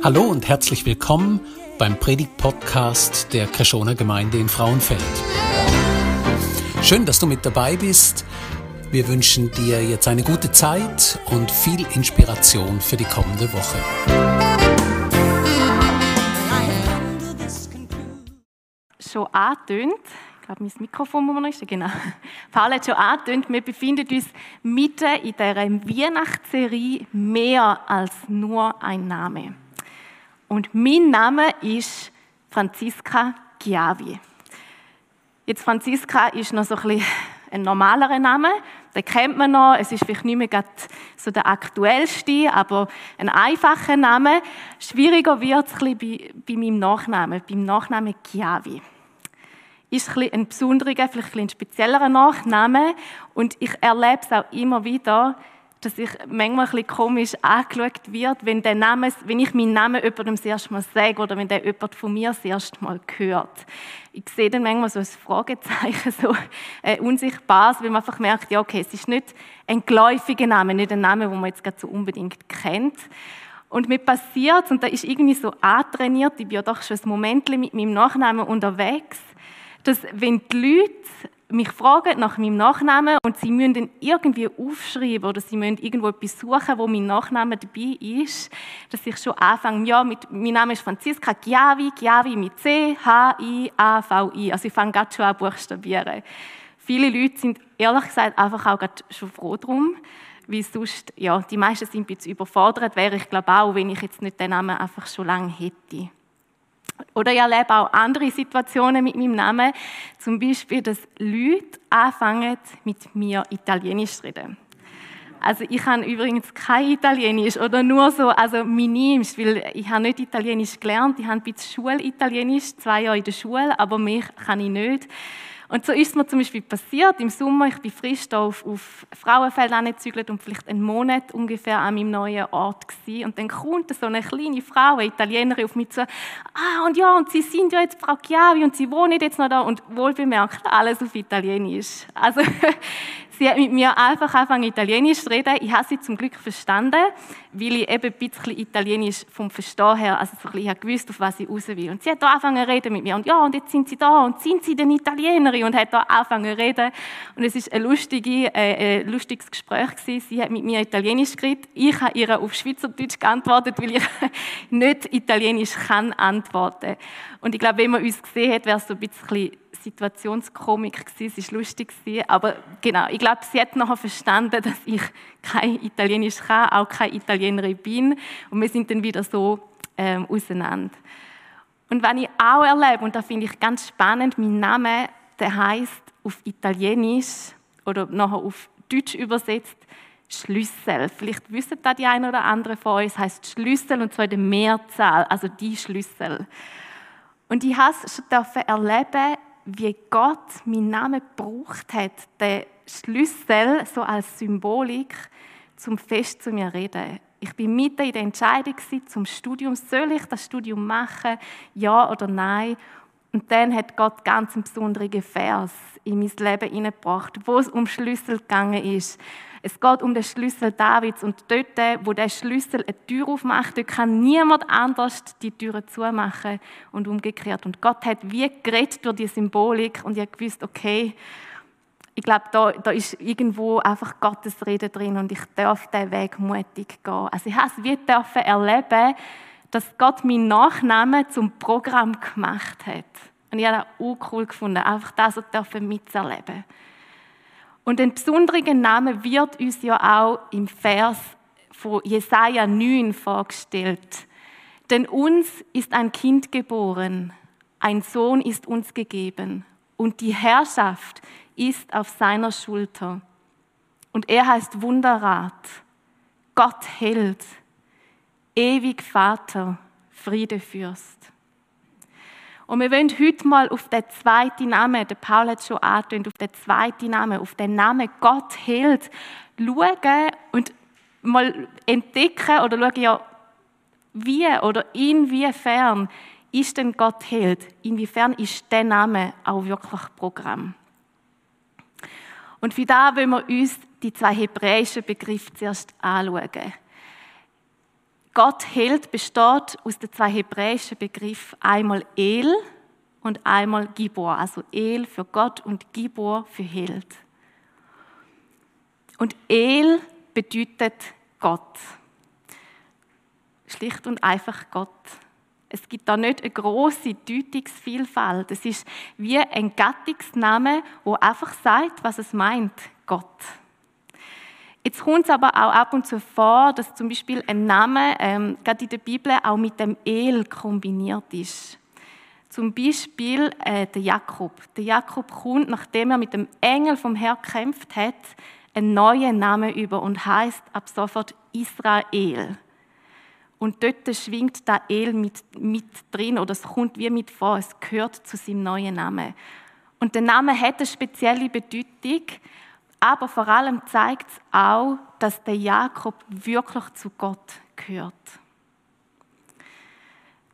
Hallo und herzlich willkommen beim Predigt-Podcast der Kreschoner Gemeinde in Frauenfeld. Schön, dass du mit dabei bist. Wir wünschen dir jetzt eine gute Zeit und viel Inspiration für die kommende Woche. Schon angetönt, ich glaube, mein Mikrofon muss man noch genau. Paul hat schon angetönt, wir befinden uns mitten in dieser Weihnachtsserie mehr als nur ein Name. Und mein Name ist Franziska Chiavi. Jetzt Franziska ist noch so ein, bisschen ein normalerer Name, den kennt man noch. Es ist vielleicht nicht mehr so der aktuellste, aber ein einfacher Name. Schwieriger wird es ein bei, bei meinem Nachnamen, beim Nachnamen Chiavi. Ist ein, ein besonderer, vielleicht ein speziellerer Nachname und ich erlebe es auch immer wieder, dass ich manchmal ein bisschen komisch angeschaut wird, wenn, der Name, wenn ich meinen Namen jemandem das erste Mal sage oder wenn der jemand von mir das erste Mal hört. Ich sehe dann manchmal so ein Fragezeichen, so ein unsichtbares, weil man einfach merkt, ja okay, es ist nicht ein geläufiger Name, nicht ein Name, den man jetzt gerade so unbedingt kennt. Und mir passiert, und da ist irgendwie so antrainiert, ich bin ja doch schon ein Moment mit meinem Nachnamen unterwegs, dass wenn die Leute mich fragen nach meinem Nachnamen und sie müssen dann irgendwie aufschreiben oder sie müssen irgendwo etwas suchen, wo mein Nachname dabei ist, dass ich schon anfange, ja, mit, mein Name ist Franziska Giavi, Giavi mit C, H-I-A-V-I. Also ich fange gerade schon an buchstabieren. Viele Leute sind ehrlich gesagt einfach auch gerade schon froh drum, weil sonst, ja, die meisten sind ein bisschen überfordert, wäre ich glaube auch, wenn ich jetzt nicht den Namen einfach schon lange hätte. Oder ich erlebe auch andere Situationen mit meinem Namen. Zum Beispiel, dass Leute anfangen, mit mir Italienisch zu reden. Also ich habe übrigens kein Italienisch oder nur so, also minimst, weil ich habe nicht Italienisch gelernt. Ich habe ein bisschen Schulitalienisch, zwei Jahre in der Schule, aber mich kann ich nicht. Und so ist es mir zum Beispiel passiert im Sommer. Ich bin frisch da auf, auf Frauenfeld angezügelt und vielleicht einen Monat ungefähr an meinem neuen Ort gewesen. Und dann kommt so eine kleine Frau, eine Italienerin, auf mich zu. Ah, und ja, und Sie sind ja jetzt Frau Chiavi und Sie wohnen jetzt noch da und wohlbemerkt alles auf Italienisch. Also Sie hat mit mir einfach angefangen, Italienisch zu reden. Ich habe sie zum Glück verstanden, weil ich eben ein bisschen Italienisch vom Verstehen her, also so ein gewusst, auf was ich raus will. Und sie hat da angefangen zu reden mit mir. Und ja, und jetzt sind sie da und sind sie denn Italienerin? Und hat da angefangen zu reden. Und es ist ein, lustige, äh, ein lustiges Gespräch gewesen. Sie hat mit mir Italienisch geredet. Ich habe ihr auf Schweizerdeutsch geantwortet, weil ich nicht Italienisch kann antworten. Und ich glaube, wenn man uns gesehen hat, wäre es so ein bisschen Situationskomik gewesen, es war lustig aber genau, ich glaube, sie hat nachher verstanden, dass ich kein Italienisch kann, auch keine Italienerin bin und wir sind dann wieder so ähm, auseinander. Und wenn ich auch erlebe, und da finde ich ganz spannend, mein Name, der heißt auf Italienisch oder nachher auf Deutsch übersetzt Schlüssel. Vielleicht wissen da die einen oder andere von es heißt Schlüssel und zwar in der Mehrzahl, also die Schlüssel. Und ich schon erleben, wie Gott meinen Namen gebraucht hat, den Schlüssel so als Symbolik, zum Fest zu mir reden. Ich bin mitten in der Entscheidung zum Studium. Soll ich das Studium machen? Ja oder nein? Und dann hat Gott ganz einen besonderen Vers in mein Leben hineingebracht, wo es um Schlüssel gegangen ist. Es geht um den Schlüssel Davids und dort, wo der Schlüssel eine Tür aufmacht, dort kann niemand anders die Türe zumachen und umgekehrt. Und Gott hat wie geredet durch die Symbolik und ich habe gewusst, okay, ich glaube, da, da ist irgendwo einfach Gottes Rede drin und ich darf diesen Weg mutig gehen. Also ich habe es wie dürfen erleben, dass Gott meinen Nachnamen zum Programm gemacht hat. Und ich habe das auch cool gefunden, einfach das so mitzuerleben. Und ein besonderer Name wird uns ja auch im Vers von Jesaja 9 vorgestellt. Denn uns ist ein Kind geboren, ein Sohn ist uns gegeben und die Herrschaft ist auf seiner Schulter. Und er heißt Wunderrat, Gott Held, ewig Vater, Friedefürst. Und wir wollen heute mal auf den zweiten Namen, der Paul hat es schon angetönt, auf den zweiten Namen, auf den Namen Gott hält, schauen und mal entdecken oder schauen, ja, wie oder inwiefern ist denn Gott hält? Inwiefern ist der Name auch wirklich Programm? Und für da wollen wir uns die zwei hebräischen Begriffe zuerst anschauen. Gott Held besteht aus den zwei hebräischen Begriffen einmal El und einmal Gibor. Also El für Gott und Gibor für Held. Und El bedeutet Gott. Schlicht und einfach Gott. Es gibt da nicht eine große Deutungsvielfalt. Es ist wie ein Gattungsname, wo einfach sagt, was es meint, Gott. Jetzt kommt es aber auch ab und zu vor, dass zum Beispiel ein Name, ähm, gerade in der Bibel, auch mit dem El kombiniert ist. Zum Beispiel äh, der Jakob. Der Jakob kommt, nachdem er mit dem Engel vom Herrn gekämpft hat, einen neuen Namen über und heißt ab sofort Israel. Und dort schwingt der El mit, mit drin oder es kommt wie mit vor, es gehört zu seinem neuen Namen. Und der Name hat eine spezielle Bedeutung, aber vor allem zeigt es auch, dass der Jakob wirklich zu Gott gehört.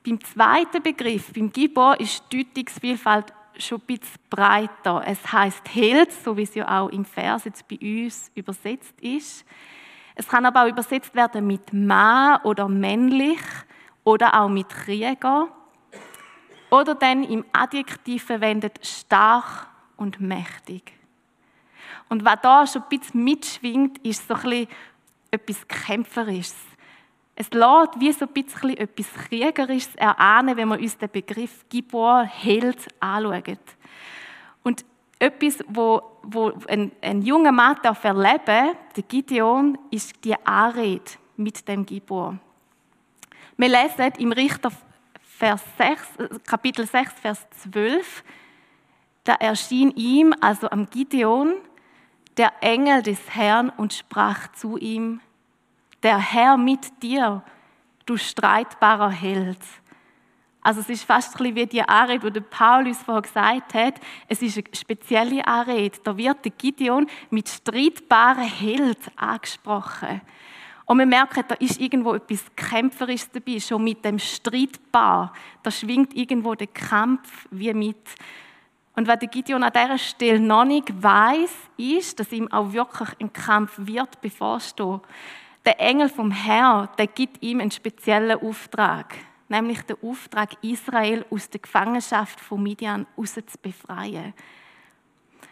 Beim zweiten Begriff, beim Gibor, ist die Deutungsvielfalt schon ein bisschen breiter. Es heißt Held, so wie es ja auch im Vers jetzt bei uns übersetzt ist. Es kann aber auch übersetzt werden mit Mann oder männlich oder auch mit Krieger. Oder dann im Adjektiv verwendet stark und mächtig. Und was da schon ein bisschen mitschwingt, ist so ein bisschen etwas Kämpferisches. Es lässt wie so ein bisschen etwas Kriegerisches erahnen, wenn man uns den Begriff Gibor, Held, anschaut. Und etwas, wo, wo ein, ein junger Mann darf erleben der Gideon, ist die Anrede mit dem Gibor. Wir lesen im Richter Vers 6, Kapitel 6, Vers 12, da erschien ihm, also am Gideon, der Engel des Herrn und sprach zu ihm, der Herr mit dir, du streitbarer Held. Also es ist fast ein wie die Anrede, die Paulus vorher gesagt hat. Es ist eine spezielle Anrede. Da wird der Gideon mit streitbaren Held angesprochen. Und wir merken, da ist irgendwo etwas Kämpferisches dabei, schon mit dem Streitbar. Da schwingt irgendwo der Kampf wie mit. Und was der Gideon an dieser Stelle noch nicht weiß, ist, dass ihm auch wirklich ein Kampf wird bevorstehen. Der Engel vom Herrn, der gibt ihm einen speziellen Auftrag nämlich den Auftrag, Israel aus der Gefangenschaft von Midian zu befreien.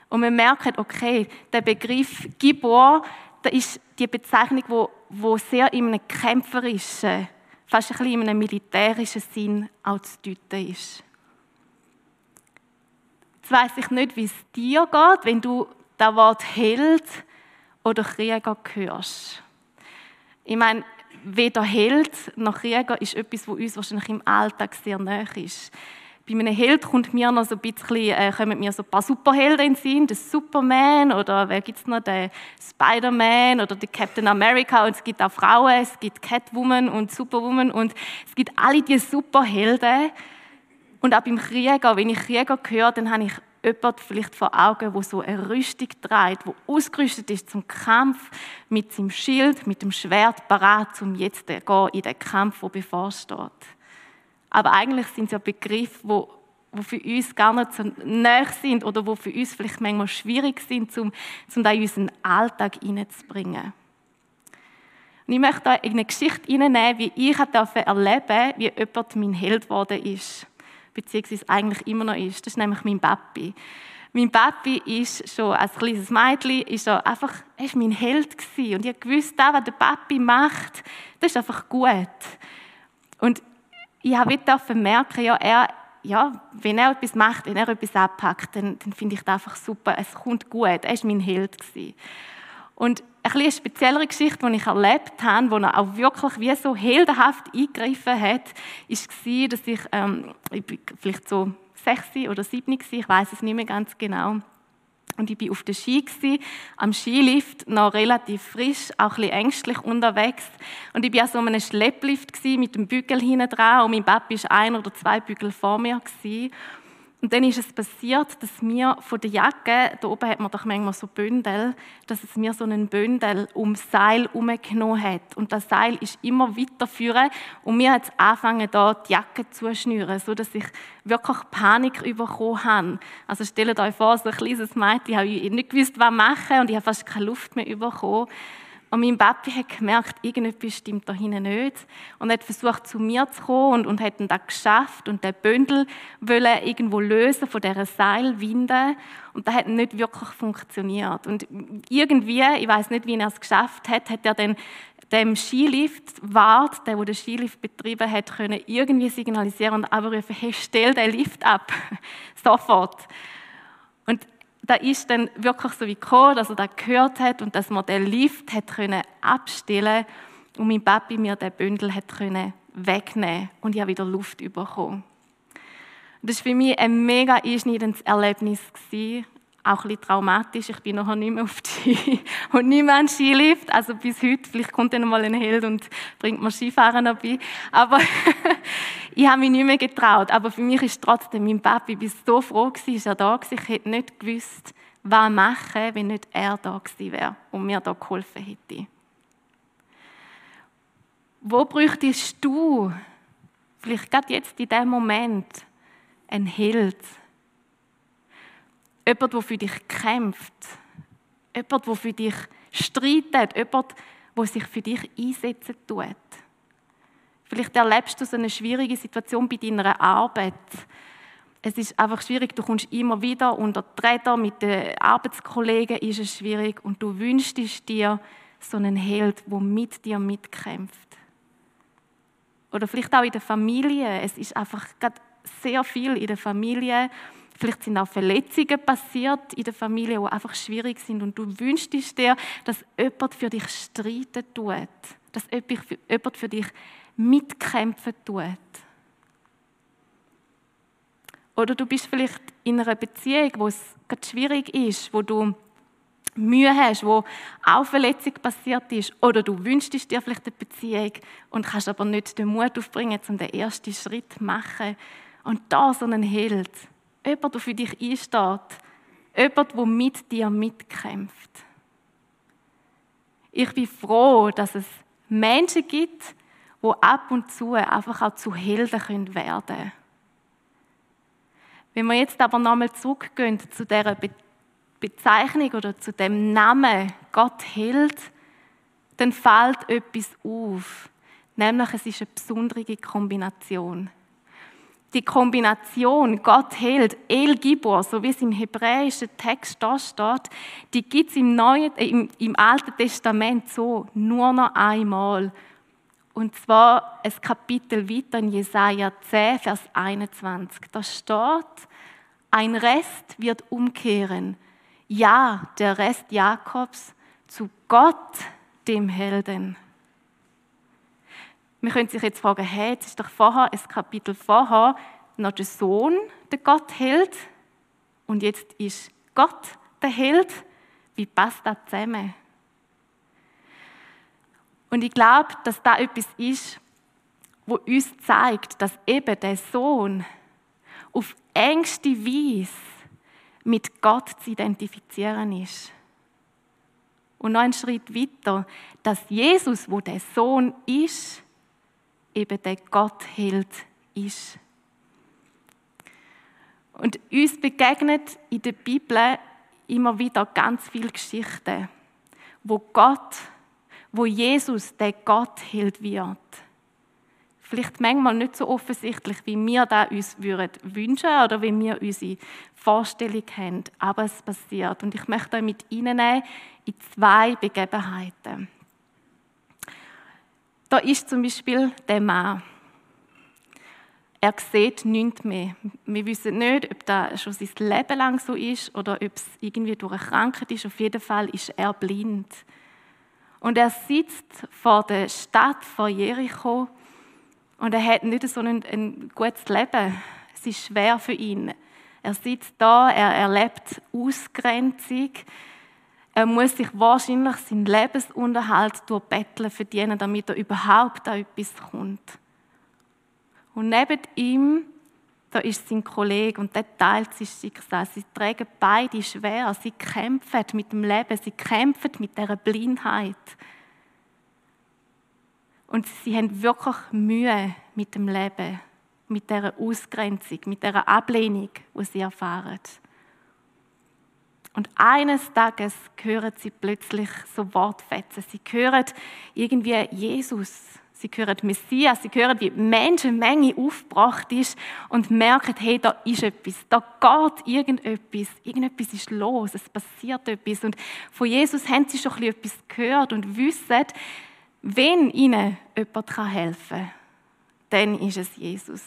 Und wir merken, okay, der Begriff Gibor, das ist die Bezeichnung, wo, wo sehr in einem kämpferischen, fast ein bisschen in einem militärischen Sinn auch zu deuten ist. Jetzt weiss ich nicht, wie es dir geht, wenn du das Wort Held oder Krieger hörst. Ich meine, weder Held noch Krieger ist etwas, was uns wahrscheinlich im Alltag sehr nahe ist. Bei einem Held kommt mir noch so ein bisschen, äh, kommen mir so ein paar Superhelden in den Sinn, der Superman oder wer gibt es noch, der Spider-Man oder der Captain America und es gibt auch Frauen, es gibt Catwoman und Superwoman und es gibt alle diese Superhelden. Und auch beim Krieger, wenn ich Krieger höre, dann habe ich jemand vielleicht vor Augen, wo so eine Rüstung trägt, wo ausgerüstet ist zum Kampf mit seinem Schild, mit dem Schwert parat, um jetzt zu gehen in den Kampf, der bevorsteht. Aber eigentlich sind es ja Begriffe, wo, wo für uns gar nicht so nah sind oder wo für uns vielleicht manchmal schwierig sind, um, um da in unseren Alltag hineinzubringen. Und ich möchte da eine Geschichte hineinnehmen, wie ich erleben durfte, wie jemand mein Held geworden ist beziehungsweise eigentlich immer noch ist. Das ist nämlich mein Papi. Mein Papi ist schon als kleines Mädchen ist einfach, er ist mein Held gewesen. und ich wusste, das, was der Papi macht, das ist einfach gut. Und ich habe wieder merken, ja, er, ja, wenn er etwas macht, wenn er etwas abpackt, dann, dann finde ich das einfach super. Es kommt gut. Er ist mein Held gewesen. Und eine speziellere Geschichte, die ich erlebt habe, wo er auch wirklich wie so heldenhaft eingegriffen hat, war, dass ich, ähm, ich vielleicht so sechs oder sieben war, ich weiß es nicht mehr ganz genau. Und ich war auf der Ski, gewesen, am Skilift, noch relativ frisch, auch ein ängstlich unterwegs. Und ich war so einem Schlepplift gewesen, mit dem Bügel hinten dran und mein Papa war ein oder zwei Bügel vor mir. Gewesen. Und dann ist es passiert, dass mir von der Jacke, da oben hat man doch manchmal so Bündel, dass es mir so einen Bündel ums Seil umgenommen hat. Und das Seil ist immer weiterführen und mir hat es angefangen, da die Jacke zu schnüren, so dass ich wirklich Panik bekommen habe. Also stellt euch vor, so ein kleines Mädchen, ich habe nicht gewusst, was machen und ich habe fast keine Luft mehr bekommen. Und mein Papi hat gemerkt, irgendetwas stimmt da hinten nicht. Und hat versucht, zu mir zu kommen und, und hat dann das geschafft und den Bündel wollen irgendwo lösen von dieser Seilwinde. Und das hat nicht wirklich funktioniert. Und irgendwie, ich weiß nicht, wie er es geschafft hat, hat er dann dem Skilift-Wart, der, der den Skilift betrieben hat, können irgendwie signalisieren und aber rufen, hey, stell den Lift ab. Sofort. Und da ist dann wirklich so wie gekommen, dass er das gehört hat und dass man den Lift hat können abstellen und mein Papi mir den Bündel hat können wegnehmen und ich habe wieder Luft bekommen. Das war für mich ein mega einschneidendes Erlebnis. Auch ein bisschen traumatisch. Ich bin nachher nicht mehr auf die und nicht mehr an Skilift. Also bis heute, vielleicht kommt dann mal ein Held und bringt mir Skifahren dabei. Aber ich habe mich nicht mehr getraut. Aber für mich ist trotzdem mein Papi, ich so froh gewesen, ist er da gewesen. Ich hätte nicht gewusst, was machen, wenn nicht er da gewesen wäre und mir da geholfen hätte. Wo bräuchtest du, vielleicht gerade jetzt in dem Moment, einen Held? Jemand, der für dich kämpft. Jemand, der für dich streitet. Jemand, der sich für dich einsetzen tut. Vielleicht erlebst du so eine schwierige Situation bei deiner Arbeit. Es ist einfach schwierig, du kommst immer wieder unter die Räder, mit den Arbeitskollegen ist es schwierig und du wünschst dir so einen Held, der mit dir mitkämpft. Oder vielleicht auch in der Familie. Es ist einfach sehr viel in der Familie, Vielleicht sind auch Verletzungen passiert in der Familie, die einfach schwierig sind. Und du wünschst dir, dass jemand für dich streiten tut. Dass jemand für dich mitkämpfen tut. Oder du bist vielleicht in einer Beziehung, wo es gerade schwierig ist, wo du Mühe hast, wo auch Verletzung passiert ist. Oder du wünschst dir vielleicht eine Beziehung und kannst aber nicht den Mut aufbringen, um den ersten Schritt zu machen. Und da so einen Held, Jemand, der für dich einsteht. Jemand, der mit dir mitkämpft. Ich bin froh, dass es Menschen gibt, die ab und zu einfach auch zu Helden werden können. Wenn wir jetzt aber nochmal zurückgehen zu dieser Bezeichnung oder zu dem Namen Gott Held, dann fällt etwas auf. Nämlich, es ist eine besondere Kombination die Kombination Gott hält, El Gibor, so wie es im hebräischen Text da steht, die gibt es im, Neuen, äh, im, im Alten Testament so nur noch einmal. Und zwar ein Kapitel weiter in Jesaja 10, Vers 21. Da steht, ein Rest wird umkehren. Ja, der Rest Jakobs zu Gott, dem Helden. Man könnte sich jetzt fragen, hey, jetzt ist doch vorher ein Kapitel vorher noch der Sohn der Gott Held und jetzt ist Gott der Held. Wie passt das zusammen? Und ich glaube, dass da etwas ist, wo uns zeigt, dass eben der Sohn auf engste Weise mit Gott zu identifizieren ist. Und noch einen Schritt weiter, dass Jesus, wo der Sohn ist, eben der Gottheld ist. Und uns begegnet in der Bibel immer wieder ganz viele Geschichten, wo Gott, wo Jesus der Gottheld wird. Vielleicht manchmal nicht so offensichtlich, wie wir da uns würden wünschen oder wie wir unsere Vorstellung haben, aber es passiert. Und ich möchte euch mit Ihnen in zwei Begebenheiten. Da ist zum Beispiel der Mann. Er sieht nichts mehr. Wir wissen nicht, ob das schon sein Leben lang so ist oder ob es irgendwie durch eine Krankheit ist. Auf jeden Fall ist er blind. Und er sitzt vor der Stadt, vor Jericho, und er hat nicht so ein, ein gutes Leben. Es ist schwer für ihn. Er sitzt da, er erlebt Ausgrenzung, er muss sich wahrscheinlich seinen Lebensunterhalt durch Betteln verdienen, damit er überhaupt an etwas kommt. Und neben ihm, da ist sein Kollege und der teilt sein Schicksal. Sie tragen beide schwer. Sie kämpfen mit dem Leben, sie kämpfen mit dieser Blindheit. Und sie haben wirklich Mühe mit dem Leben, mit dieser Ausgrenzung, mit dieser Ablehnung, die sie erfahren. Und eines Tages hören sie plötzlich so Wortfetzen. Sie hören irgendwie Jesus. Sie hören Messias. Sie hören, wie Menschenmenge aufgebracht ist und merken, hey, da ist etwas. Da geht irgendetwas. Irgendetwas ist los. Es passiert etwas. Und von Jesus haben sie schon etwas gehört und wissen, wenn ihnen jemand helfen kann, dann ist es Jesus.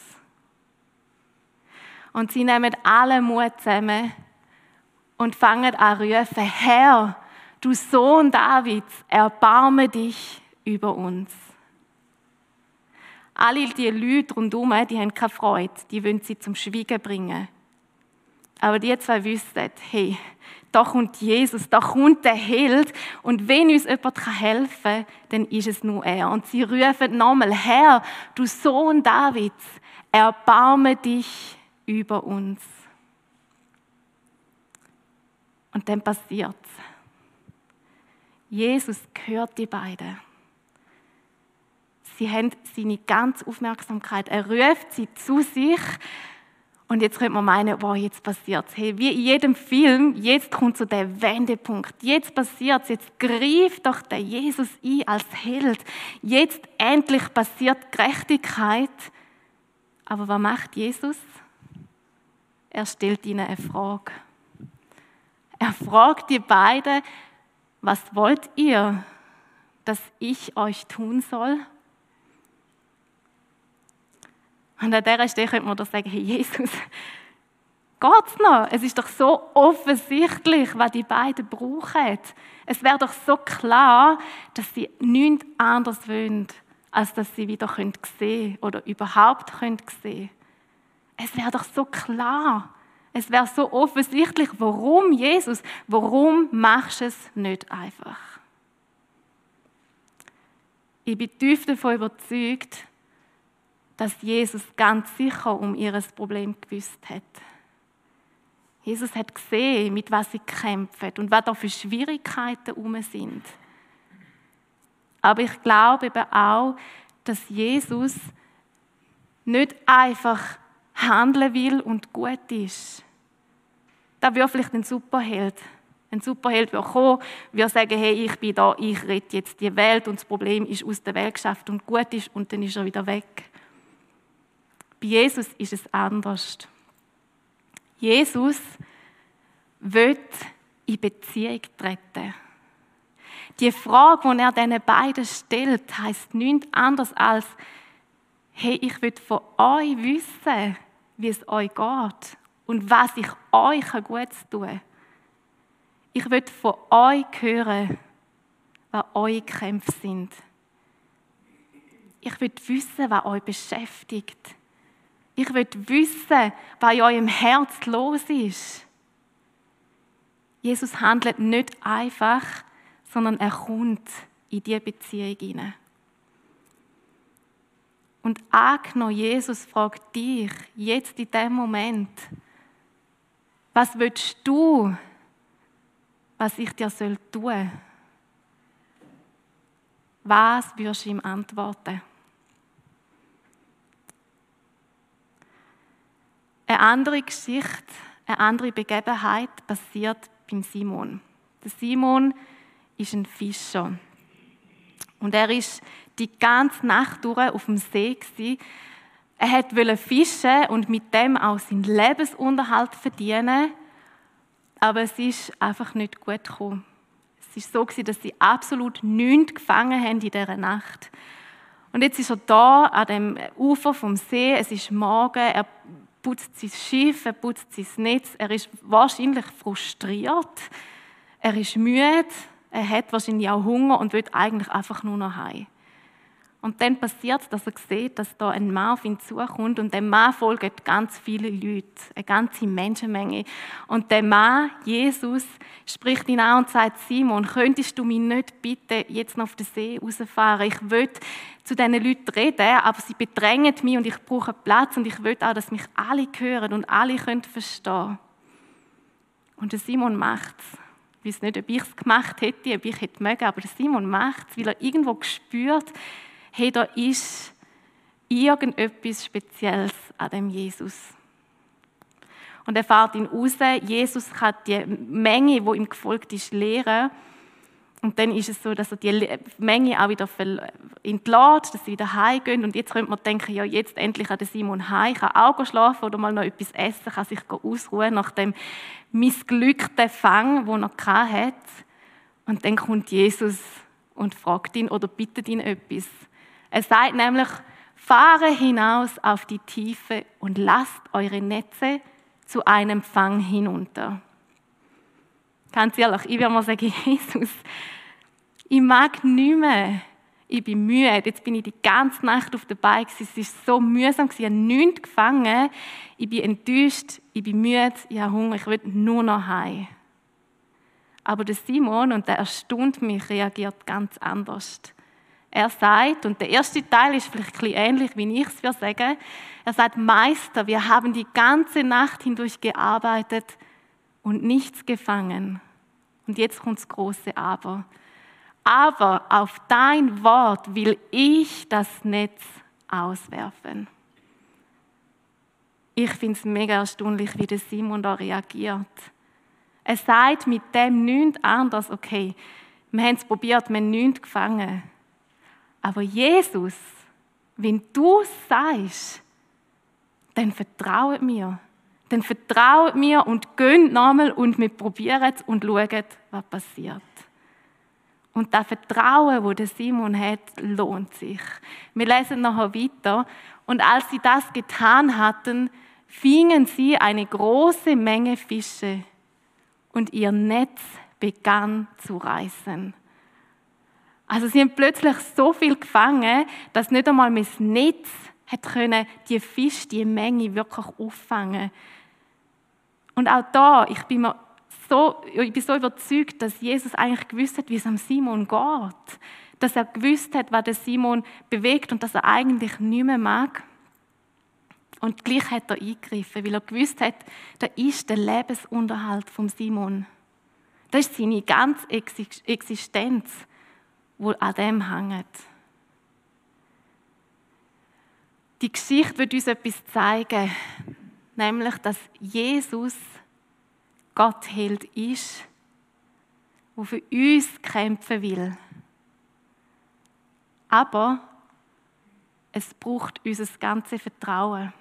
Und sie nehmen alle Mut zusammen und fangen an zu rufen, Herr, du Sohn Davids, erbarme dich über uns. Alle die Leute rundherum, die haben keine Freude, die wollen sie zum Schweigen bringen. Aber die zwei wissen, hey, da kommt Jesus, da kommt der Held und wenn uns jemand helfen kann, dann ist es nur er. Und sie rufen nochmal, Herr, du Sohn Davids, erbarme dich über uns. Und dann passiert es. Jesus hört die beiden. Sie haben seine ganze Aufmerksamkeit. Er ruft sie zu sich. Und jetzt könnte man meinen, wow, jetzt passiert. Hey, wie in jedem Film, jetzt kommt so der Wendepunkt. Jetzt passiert. Jetzt greift doch der Jesus ein als Held. Jetzt endlich passiert Gerechtigkeit. Aber was macht Jesus? Er stellt ihnen eine Frage. Er fragt die beiden, was wollt ihr, dass ich euch tun soll? Und an dieser Stelle könnte man doch sagen, hey Jesus, geht's noch? Es ist doch so offensichtlich, was die beiden brauchen. Es wäre doch so klar, dass sie nichts anderes wollen, als dass sie wieder sehen können oder überhaupt sehen können. Es wäre doch so klar. Es wäre so offensichtlich, warum Jesus, warum machst du es nicht einfach? Ich bin tief davon überzeugt, dass Jesus ganz sicher um ihr Problem gewusst hat. Jesus hat gesehen, mit was sie kämpfen und was da für Schwierigkeiten um sind. Aber ich glaube eben auch, dass Jesus nicht einfach handeln will und gut ist. Da wäre vielleicht ein Superheld. Ein Superheld würde kommen, würde sagen, hey, ich bin da, ich rette jetzt die Welt und das Problem ist aus der Welt geschafft und gut ist und dann ist er wieder weg. Bei Jesus ist es anders. Jesus will in Beziehung treten. Die Frage, die er diesen beiden stellt, heißt nichts anderes als, hey, ich will von euch wissen, wie es euch geht und was ich euch Gutes tun Ich will von euch hören, was eure Kämpfe sind. Ich will wissen, was euch beschäftigt. Ich will wissen, was in eurem Herz los ist. Jesus handelt nicht einfach, sondern er kommt in diese Beziehung hinein. Und angenommen, Jesus fragt dich jetzt in dem Moment, was willst du, was ich dir soll tun? Was wirst du ihm antworten? Eine andere Geschichte, eine andere Begebenheit passiert beim Simon. Der Simon ist ein Fischer. Und er ist die ganze Nacht durch auf dem See er wollte fischen und mit dem auch seinen Lebensunterhalt verdienen, aber es ist einfach nicht gut gekommen. Es war so, dass sie absolut nichts gefangen haben in dieser Nacht. Und jetzt ist er da an dem Ufer vom See, es ist Morgen, er putzt sein Schiff, er putzt sein Netz, er ist wahrscheinlich frustriert, er ist müde, er hat wahrscheinlich auch Hunger und will eigentlich einfach nur noch heim. Und dann passiert es, dass er sieht, dass da ein Mann auf ihn zukommt und dem Mann folgen ganz viele Leute, eine ganze Menschenmenge. Und der Mann, Jesus, spricht ihn an und sagt, Simon, könntest du mich nicht bitte jetzt noch auf den See rausfahren? Ich will zu diesen Leuten reden, aber sie bedrängen mich und ich brauche Platz und ich will auch, dass mich alle hören und alle können verstehen. Und der Simon macht es. Ich weiß nicht, ob ich es gemacht hätte, ob ich hätte mögen, aber der Simon macht es, weil er irgendwo spürt, hey, da ist irgendetwas Spezielles an dem Jesus. Und er fährt ihn raus. Jesus kann die Menge, wo ihm gefolgt ist, lehren. Und dann ist es so, dass er die Menge auch wieder entlädt, dass sie wieder heimgehen. Und jetzt könnte man denken, ja, jetzt endlich an Simon heim, kann auch schlafen oder mal noch etwas essen, kann sich ausruhen nach dem missglückten Fang, den er hatte. Und dann kommt Jesus und fragt ihn oder bittet ihn etwas. Er sagt nämlich, fahre hinaus auf die Tiefe und lasst eure Netze zu einem Fang hinunter. Ganz ehrlich, ich würde mal sagen, Jesus, ich mag nicht mehr. Ich bin müde. Jetzt bin ich die ganze Nacht auf der Bike. Es war so mühsam. Ich habe nichts gefangen. Ich bin enttäuscht. Ich bin müde. Ich habe Hunger. Ich will nur noch heim. Aber der Simon, und der erstaunt mich, reagiert ganz anders. Er sagt, und der erste Teil ist vielleicht ein bisschen ähnlich, wie ich es würde sagen, er sagt, Meister, wir haben die ganze Nacht hindurch gearbeitet und nichts gefangen. Und jetzt kommt das große Aber. Aber auf dein Wort will ich das Netz auswerfen. Ich finde es mega erstaunlich, wie der Simon da reagiert. Er sagt mit dem nichts anderes, okay, wir haben es probiert, wir haben nichts gefangen. Aber Jesus, wenn du sagst, dann vertraut mir. Dann vertraut mir und gönnt nochmal und wir probieren es und schauen, was passiert. Und das Vertrauen, der Simon hat, lohnt sich. Wir lesen nachher weiter. Und als sie das getan hatten, fingen sie eine große Menge Fische und ihr Netz begann zu reißen. Also sie haben plötzlich so viel gefangen, dass nicht einmal mein Netz hat können die Fisch, die Menge wirklich auffangen. Und auch da, ich bin mir so, ich bin so überzeugt, dass Jesus eigentlich gewusst hat, wie es am Simon geht. Dass er gewusst hat, was der Simon bewegt und dass er eigentlich nicht mehr mag. Und gleich hat er eingegriffen, weil er gewusst hat, da ist der Lebensunterhalt vom Simon. Das ist seine ganze Existenz, wo an dem hängt. Die Geschichte wird uns etwas zeigen, nämlich, dass Jesus Gott Held ist, der für uns kämpfen will. Aber es braucht unser ganzes Vertrauen.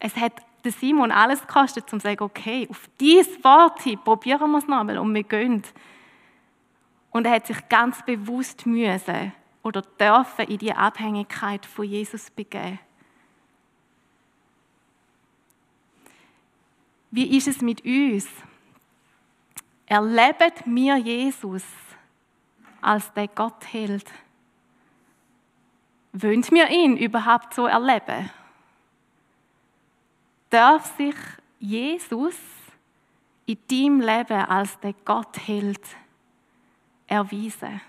Es hat Simon alles gekostet, um zu sagen, okay, auf dieses Wort hin probieren wir es nochmal und wir gehen. Und er hat sich ganz bewusst müssen oder dürfen in die Abhängigkeit von Jesus begeben. Wie ist es mit uns? Erlebt mir Jesus als der Gott hält? Wollen wir ihn überhaupt so erleben? Darf sich Jesus in deinem Leben als der Gott hält erweisen?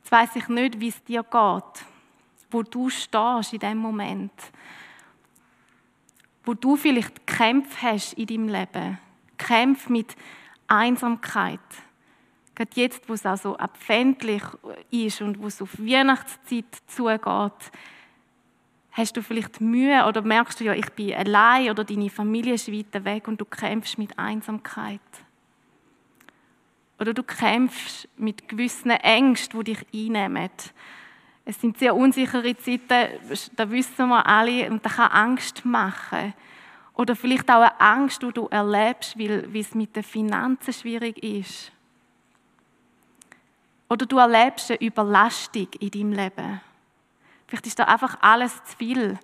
Jetzt weiß ich nicht, wie es dir geht, wo du stehst in dem Moment wo du vielleicht Kämpfe hast in deinem Leben. Kämpfe mit Einsamkeit. Gerade jetzt, wo es auch so abfändlich ist und wo es auf Weihnachtszeit zugeht, hast du vielleicht Mühe oder merkst du ja, ich bin allein oder deine Familie ist weiter weg und du kämpfst mit Einsamkeit. Oder du kämpfst mit gewissen Ängsten, die dich einnehmen. Es sind sehr unsichere Zeiten, da wissen wir alle, und das kann Angst machen. Oder vielleicht auch eine Angst, die du erlebst, weil, weil es mit den Finanzen schwierig ist. Oder du erlebst eine Überlastung in deinem Leben. Vielleicht ist da einfach alles zu viel.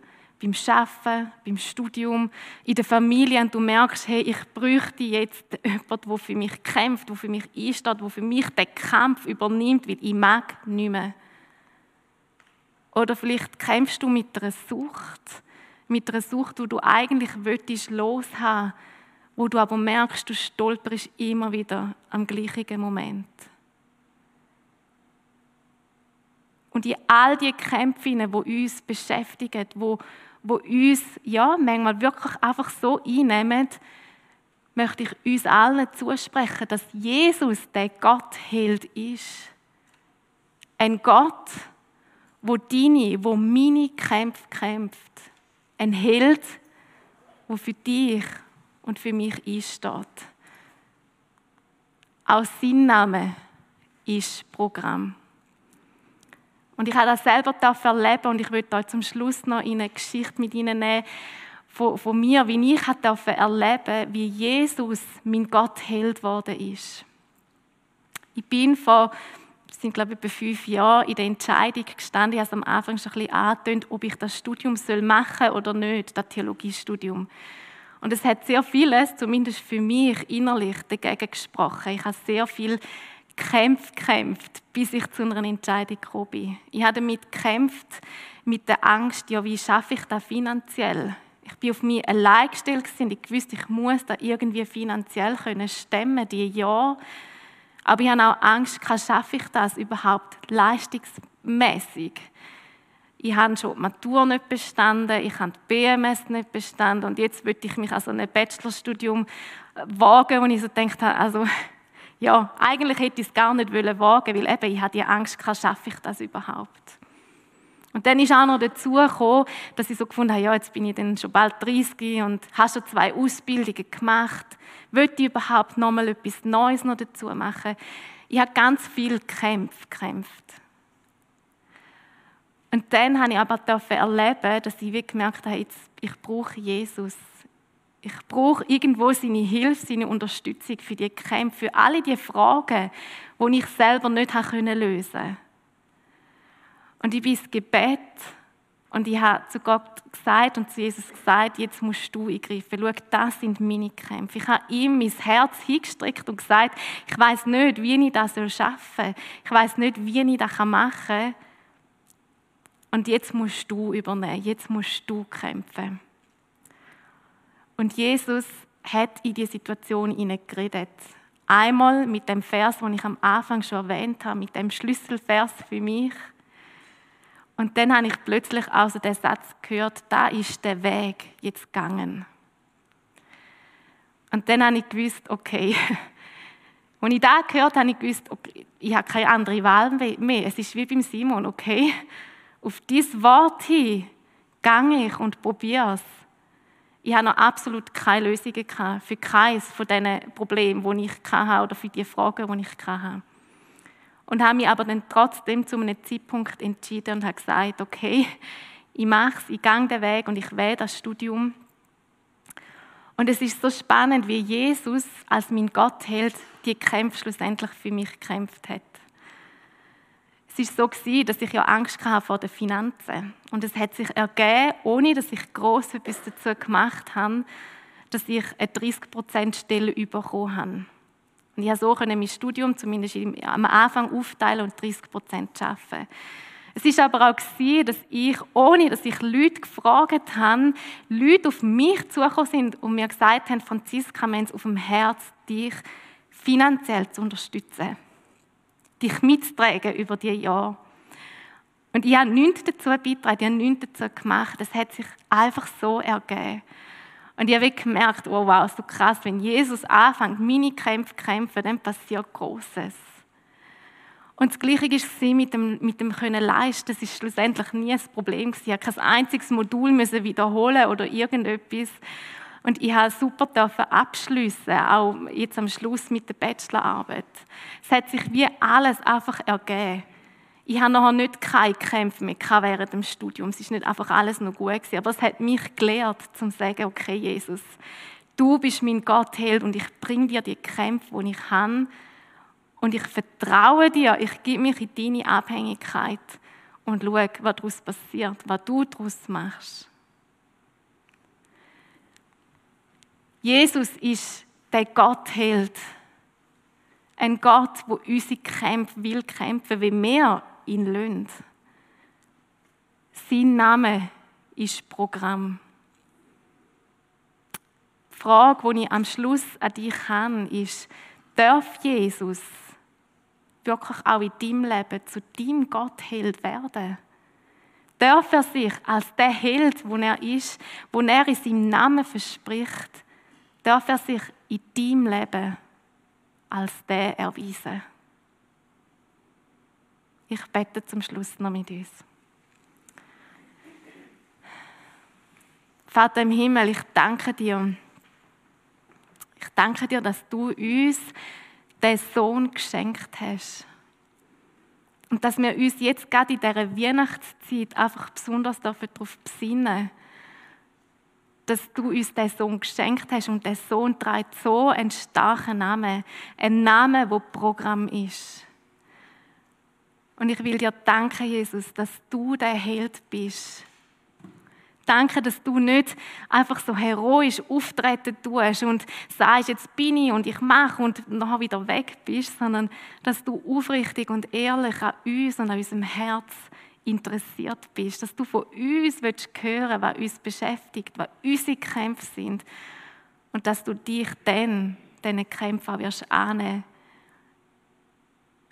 Beim Arbeiten, beim Studium, in der Familie und du merkst, hey, ich bräuchte jetzt jemanden, der für mich kämpft, der für mich einsteht, der für mich den Kampf übernimmt, weil ich mag nicht mehr. Oder vielleicht kämpfst du mit einer Sucht, mit einer Sucht, die du eigentlich möchtest loshaben, wo du aber merkst, du stolperst immer wieder am gleichen Moment. Und in all die Kämpfe, die uns beschäftigen, wo, wo uns ja, manchmal wirklich einfach so einnehmen, möchte ich uns allen zusprechen, dass Jesus der Gott Held ist. Ein Gott, wo deine, wo meine Kämpfe kämpft. Ein Held, wo für dich und für mich einsteht. Auch sein Name ist Programm. Und ich habe das selber erleben und ich möchte euch zum Schluss noch in eine Geschichte mit Ihnen nehmen von, von mir, wie ich durfte erleben, wie Jesus mein Gott Held geworden ist. Ich bin vor, sind glaube ich bei fünf Jahren, in der Entscheidung gestanden, ich habe es am Anfang schon ein bisschen angetönt, ob ich das Studium soll machen oder nicht, das Theologiestudium. Und es hat sehr vieles, zumindest für mich innerlich, dagegen gesprochen. Ich habe sehr viel gekämpft, gekämpft, bis ich zu einer Entscheidung gekommen bin. Ich habe damit gekämpft, mit der Angst, ja, wie schaffe ich das finanziell? Ich bin auf mich allein gestellt und ich wusste, ich muss da irgendwie finanziell können stemmen, die Jahr. Aber ich habe auch Angst, schaffe ich das überhaupt leistungsmäßig? Ich habe schon die Matur nicht bestanden, ich habe die BMS nicht bestanden und jetzt würde ich mich also ein Bachelorstudium wagen, wo ich so gedacht habe, also ja, eigentlich hätte ich es gar nicht wagen weil eben ich hatte die Angst, schaffe ich das überhaupt? Und dann ist auch noch dazu gekommen, dass ich so gefunden habe, ja, jetzt bin ich dann schon bald 30 und habe schon zwei Ausbildungen gemacht. Wollte ich überhaupt noch mal etwas Neues noch dazu machen? Ich habe ganz viel gekämpft, gekämpft. Und dann habe ich aber erleben, dass ich gemerkt habe, jetzt, ich brauche Jesus. Ich brauche irgendwo seine Hilfe, seine Unterstützung für die Kämpfe, für alle die Fragen, die ich selber nicht lösen konnte. Und ich bin ins Gebet und ich habe zu Gott gesagt und zu Jesus gesagt, jetzt musst du eingreifen. Schau, das sind meine Kämpfe. Ich habe ihm mein Herz hingestreckt und gesagt, ich weiß nicht, wie ich das schaffen soll. Ich weiß nicht, wie ich das machen kann. Und jetzt musst du übernehmen. Jetzt musst du kämpfen. Und Jesus hat in die Situation geredet. Einmal mit dem Vers, den ich am Anfang schon erwähnt habe, mit dem Schlüsselvers für mich. Und dann habe ich plötzlich also den Satz gehört, da ist der Weg jetzt gegangen. Und dann habe ich gewusst, okay, als ich das gehört habe ich gewusst, okay, ich habe keine andere Wahl mehr. Es ist wie beim Simon, okay, auf dieses Wort hin gehe ich und probiere es. Ich habe noch absolut keine Lösungen für keines von diesen Problemen, die ich hatte oder für die Fragen, die ich hatte. Und habe mich aber dann trotzdem zu einem Zeitpunkt entschieden und habe gesagt, okay, ich mache es, ich gehe den Weg und ich wähle das Studium. Und es ist so spannend, wie Jesus als mein Gott hält, die Kämpfe schlussendlich für mich gekämpft hat. Es war so, dass ich ja Angst hatte vor den Finanzen. Und es hat sich ergeben, ohne dass ich gross etwas dazu gemacht habe, dass ich eine 30%-Stelle bekommen habe. Und ich konnte so mein Studium zumindest am Anfang aufteilen und 30 Prozent arbeiten. Es ist aber auch gewesen, dass ich, ohne dass ich Leute gefragt habe, Leute auf mich zugekommen sind und mir gesagt haben, Franziska, wir haben es auf dem Herz, dich finanziell zu unterstützen. Dich mitzutragen über die Jahre. Und ich habe nichts dazu beigetragen, ich habe nichts dazu gemacht. Es hat sich einfach so ergeben. Und ich habe gemerkt, oh wow, so krass, wenn Jesus anfängt, meine Kämpfe zu kämpfen, dann passiert Großes. Und das Gleiche ist es mit dem, mit dem Können leisten. Das ist schlussendlich nie ein Problem. Ich habe kein einziges Modul müssen wiederholen oder irgendetwas. Und ich habe super abschliessen, auch jetzt am Schluss mit der Bachelorarbeit. Es hat sich wie alles einfach ergeben. Ich habe nachher nicht keine Kämpfe mehr während dem Studium. Es ist nicht einfach alles noch gut gewesen, aber es hat mich gelehrt, zu sagen, okay, Jesus, du bist mein Gottheld und ich bringe dir die Kämpfe, die ich habe. Und ich vertraue dir, ich gebe mich in deine Abhängigkeit und schaue, was daraus passiert, was du daraus machst. Jesus ist der Gottheld. Ein Gott, der unsere Kämpfe will kämpfen, wie wir ihn löhnt. Sein Name ist Programm. Die Frage, die ich am Schluss an dich habe, ist, darf Jesus wirklich auch in deinem Leben zu deinem Gottheld werden? Darf er sich als der Held, wo er ist, wo er in seinem Namen verspricht, darf er sich in deinem Leben als der erweisen? Ich bete zum Schluss noch mit uns. Vater im Himmel, ich danke dir. Ich danke dir, dass du uns den Sohn geschenkt hast. Und dass wir uns jetzt gerade in dieser Weihnachtszeit einfach besonders darauf besinnen dass du uns den Sohn geschenkt hast und der Sohn trägt so einen starken Namen, ein Name, wo Programm ist. Und ich will dir danken, Jesus, dass du der Held bist Danke, dass du nicht einfach so heroisch auftreten tust und sagst, jetzt bin ich und ich mache und nachher wieder weg bist, sondern dass du aufrichtig und ehrlich an uns und an unserem Herz interessiert bist, dass du von uns willst hören, was uns beschäftigt, was unsere Kämpfe sind und dass du dich dann diesen Kämpfen wirst annehmen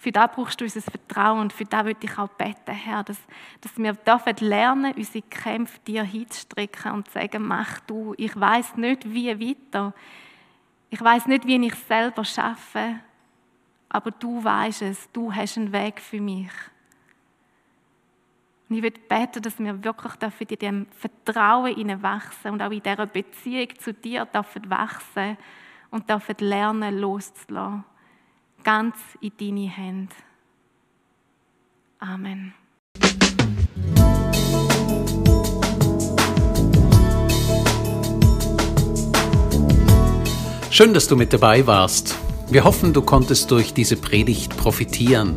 für das brauchst du unser Vertrauen und für das würde ich auch beten, Herr, dass, dass wir dürfen lernen, unsere Kämpfe dir hinzustrecken und zu sagen, mach du. Ich weiß nicht, wie weiter. Ich weiß nicht, wie ich selber schaffe, aber du weißt es. Du hast einen Weg für mich. Und ich würde beten, dass wir wirklich dürfen in diesem Vertrauen wachsen und auch in dieser Beziehung zu dir dürfen wachsen und dürfen lernen, loszulassen ganz in deine Hände. Amen. Schön, dass du mit dabei warst. Wir hoffen, du konntest durch diese Predigt profitieren.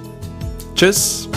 Tschüss!